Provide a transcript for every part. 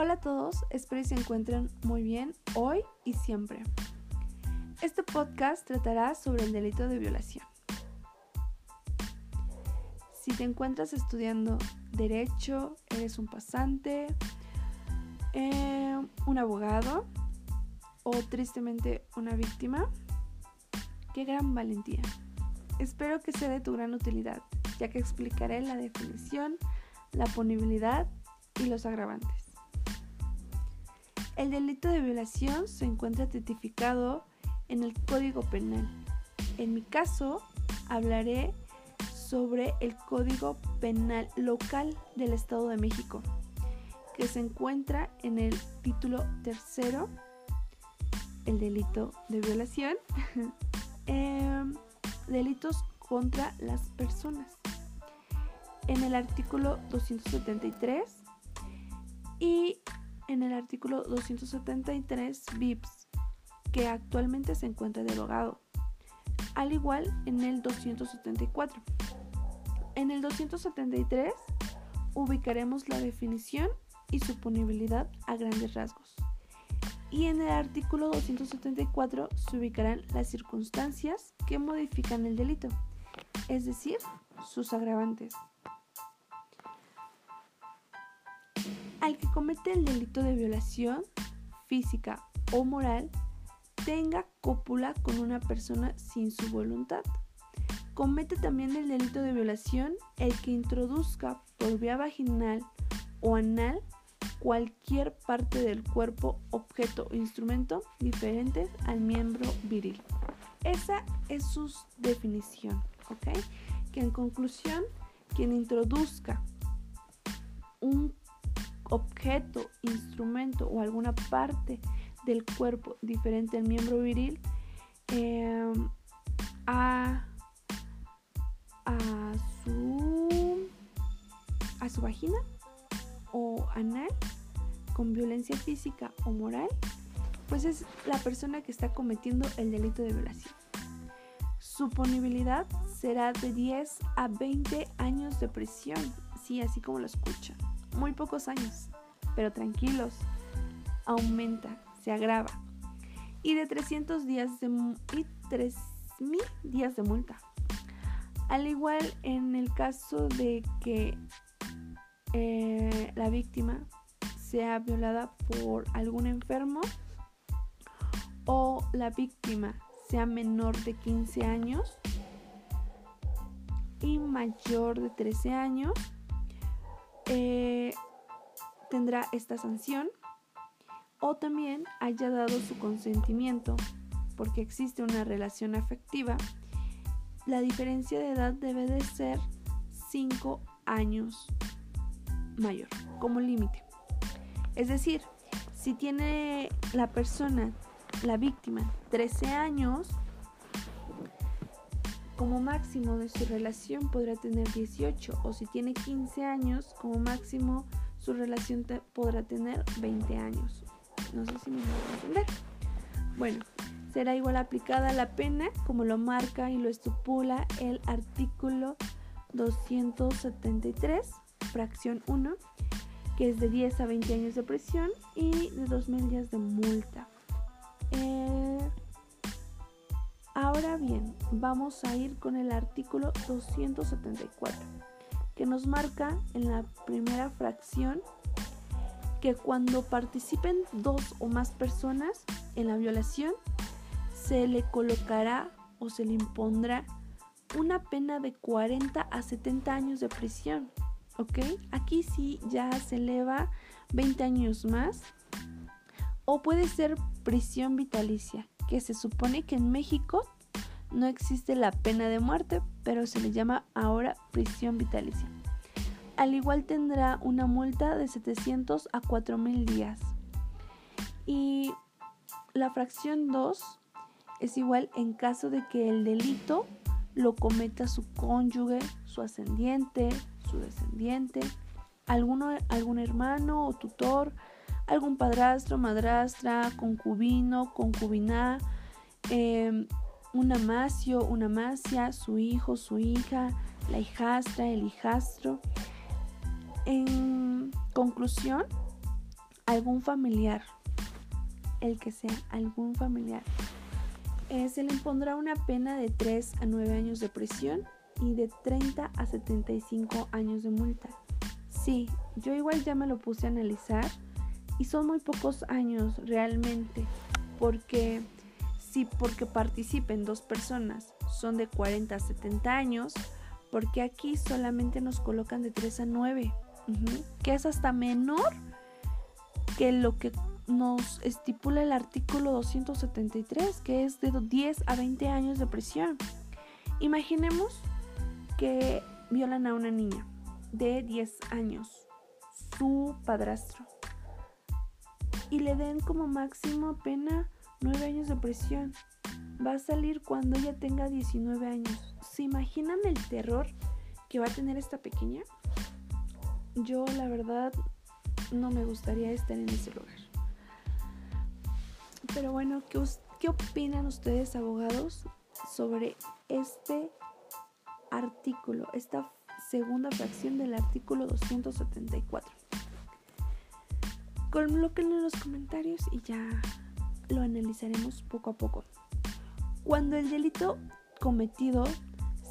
Hola a todos, espero que se encuentren muy bien hoy y siempre. Este podcast tratará sobre el delito de violación. Si te encuentras estudiando derecho, eres un pasante, eh, un abogado o tristemente una víctima, qué gran valentía. Espero que sea de tu gran utilidad, ya que explicaré la definición, la punibilidad y los agravantes. El delito de violación se encuentra tipificado en el Código Penal. En mi caso, hablaré sobre el Código Penal Local del Estado de México, que se encuentra en el título tercero, el delito de violación, em, delitos contra las personas. En el artículo 273 y en el artículo 273 BIPS, que actualmente se encuentra derogado, al igual en el 274. En el 273 ubicaremos la definición y su punibilidad a grandes rasgos. Y en el artículo 274 se ubicarán las circunstancias que modifican el delito, es decir, sus agravantes. Al que comete el delito de violación física o moral tenga cópula con una persona sin su voluntad. Comete también el delito de violación el que introduzca por vía vaginal o anal cualquier parte del cuerpo, objeto o instrumento diferentes al miembro viril. Esa es su definición, ¿ok? Que en conclusión, quien introduzca un objeto, instrumento o alguna parte del cuerpo diferente al miembro viril em, a, a, su, a su vagina o anal con violencia física o moral, pues es la persona que está cometiendo el delito de violación. Su punibilidad será de 10 a 20 años de prisión, sí, así como lo escuchan muy pocos años, pero tranquilos, aumenta, se agrava. Y de 300 días de, y 3.000 días de multa. Al igual en el caso de que eh, la víctima sea violada por algún enfermo o la víctima sea menor de 15 años y mayor de 13 años, eh, tendrá esta sanción o también haya dado su consentimiento porque existe una relación afectiva, la diferencia de edad debe de ser 5 años mayor como límite. Es decir, si tiene la persona, la víctima, 13 años, como máximo de su relación podrá tener 18 o si tiene 15 años como máximo su relación podrá tener 20 años. No sé si me voy a entender. Bueno, será igual aplicada la pena como lo marca y lo estipula el artículo 273, fracción 1, que es de 10 a 20 años de prisión y de 2.000 días de multa. Eh, Ahora bien, vamos a ir con el artículo 274, que nos marca en la primera fracción que cuando participen dos o más personas en la violación, se le colocará o se le impondrá una pena de 40 a 70 años de prisión. ¿Ok? Aquí sí ya se eleva 20 años más. O puede ser prisión vitalicia, que se supone que en México no existe la pena de muerte, pero se le llama ahora prisión vitalicia. Al igual tendrá una multa de 700 a 4000 días. Y la fracción 2 es igual en caso de que el delito lo cometa su cónyuge, su ascendiente, su descendiente, alguno, algún hermano o tutor, algún padrastro, madrastra, concubino, concubina, eh, un amasio, una amasia, su hijo, su hija, la hijastra, el hijastro. En conclusión, algún familiar, el que sea, algún familiar, eh, se le impondrá una pena de 3 a 9 años de prisión y de 30 a 75 años de multa. Sí, yo igual ya me lo puse a analizar y son muy pocos años realmente, porque si porque participen dos personas son de 40 a 70 años, porque aquí solamente nos colocan de 3 a 9, que es hasta menor que lo que nos estipula el artículo 273, que es de 10 a 20 años de prisión. Imaginemos que violan a una niña de 10 años, su padrastro, y le den como máximo pena 9 años de prisión. Va a salir cuando ella tenga 19 años. ¿Se imaginan el terror que va a tener esta pequeña? Yo la verdad no me gustaría estar en ese lugar. Pero bueno, ¿qué, ¿qué opinan ustedes abogados sobre este artículo, esta segunda fracción del artículo 274? Colóquenlo en los comentarios y ya lo analizaremos poco a poco. Cuando el delito cometido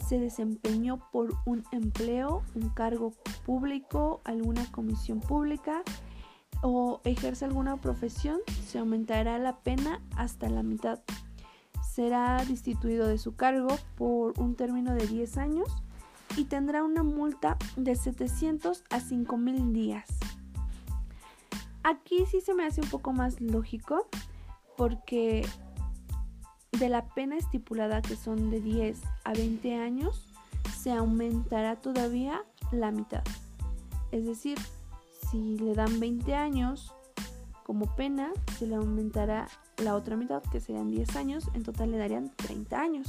se desempeñó por un empleo, un cargo público, alguna comisión pública o ejerce alguna profesión, se aumentará la pena hasta la mitad. Será destituido de su cargo por un término de 10 años y tendrá una multa de 700 a 5000 días. Aquí sí se me hace un poco más lógico porque de la pena estipulada que son de 10 a 20 años se aumentará todavía la mitad. Es decir, si le dan 20 años como pena, se le aumentará la otra mitad, que serían 10 años, en total le darían 30 años.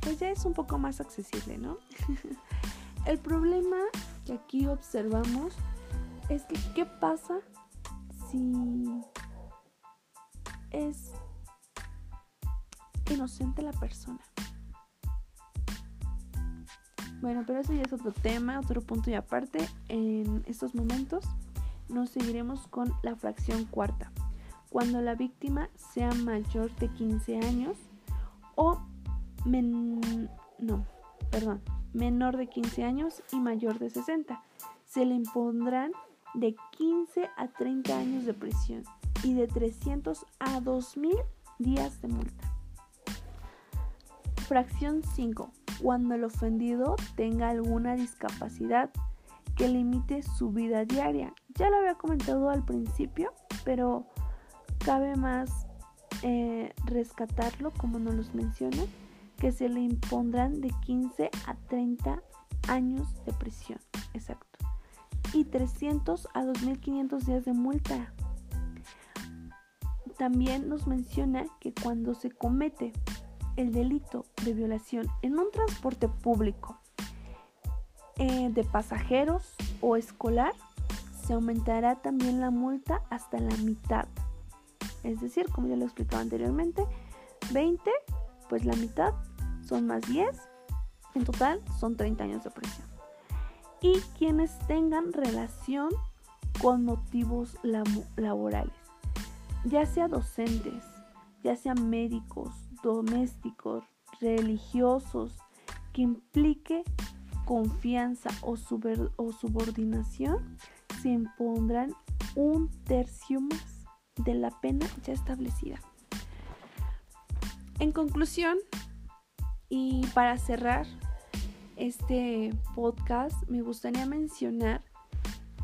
Pues ya es un poco más accesible, ¿no? El problema que aquí observamos es que qué pasa si es inocente la persona. Bueno, pero eso ya es otro tema, otro punto y aparte. En estos momentos nos seguiremos con la fracción cuarta. Cuando la víctima sea mayor de 15 años o no, perdón, menor de 15 años y mayor de 60, se le impondrán de 15 a 30 años de prisión y de 300 a 2000 días de multa. Fracción 5. Cuando el ofendido tenga alguna discapacidad que limite su vida diaria. Ya lo había comentado al principio, pero cabe más eh, rescatarlo, como nos los menciona, que se le impondrán de 15 a 30 años de prisión. Y 300 a 2.500 días de multa. También nos menciona que cuando se comete el delito de violación en un transporte público eh, de pasajeros o escolar, se aumentará también la multa hasta la mitad. Es decir, como ya lo explicaba anteriormente, 20, pues la mitad son más 10, en total son 30 años de prisión y quienes tengan relación con motivos laborales, ya sea docentes, ya sean médicos, domésticos, religiosos, que implique confianza o subordinación, se impondrán un tercio más de la pena ya establecida. En conclusión, y para cerrar este podcast, me gustaría mencionar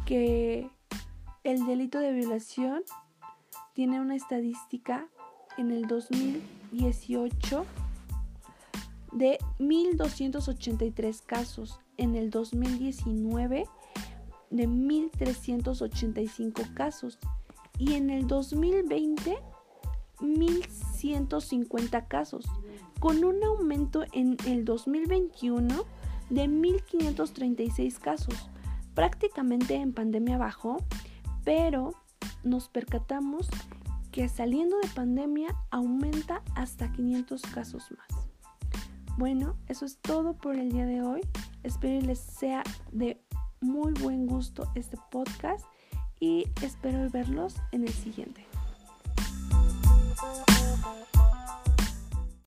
que el delito de violación tiene una estadística en el 2018 de 1.283 casos, en el 2019 de 1.385 casos y en el 2020 1.150 casos, con un aumento en el 2021 de 1.536 casos. Prácticamente en pandemia bajó, pero nos percatamos que saliendo de pandemia aumenta hasta 500 casos más. Bueno, eso es todo por el día de hoy. Espero les sea de muy buen gusto este podcast y espero verlos en el siguiente.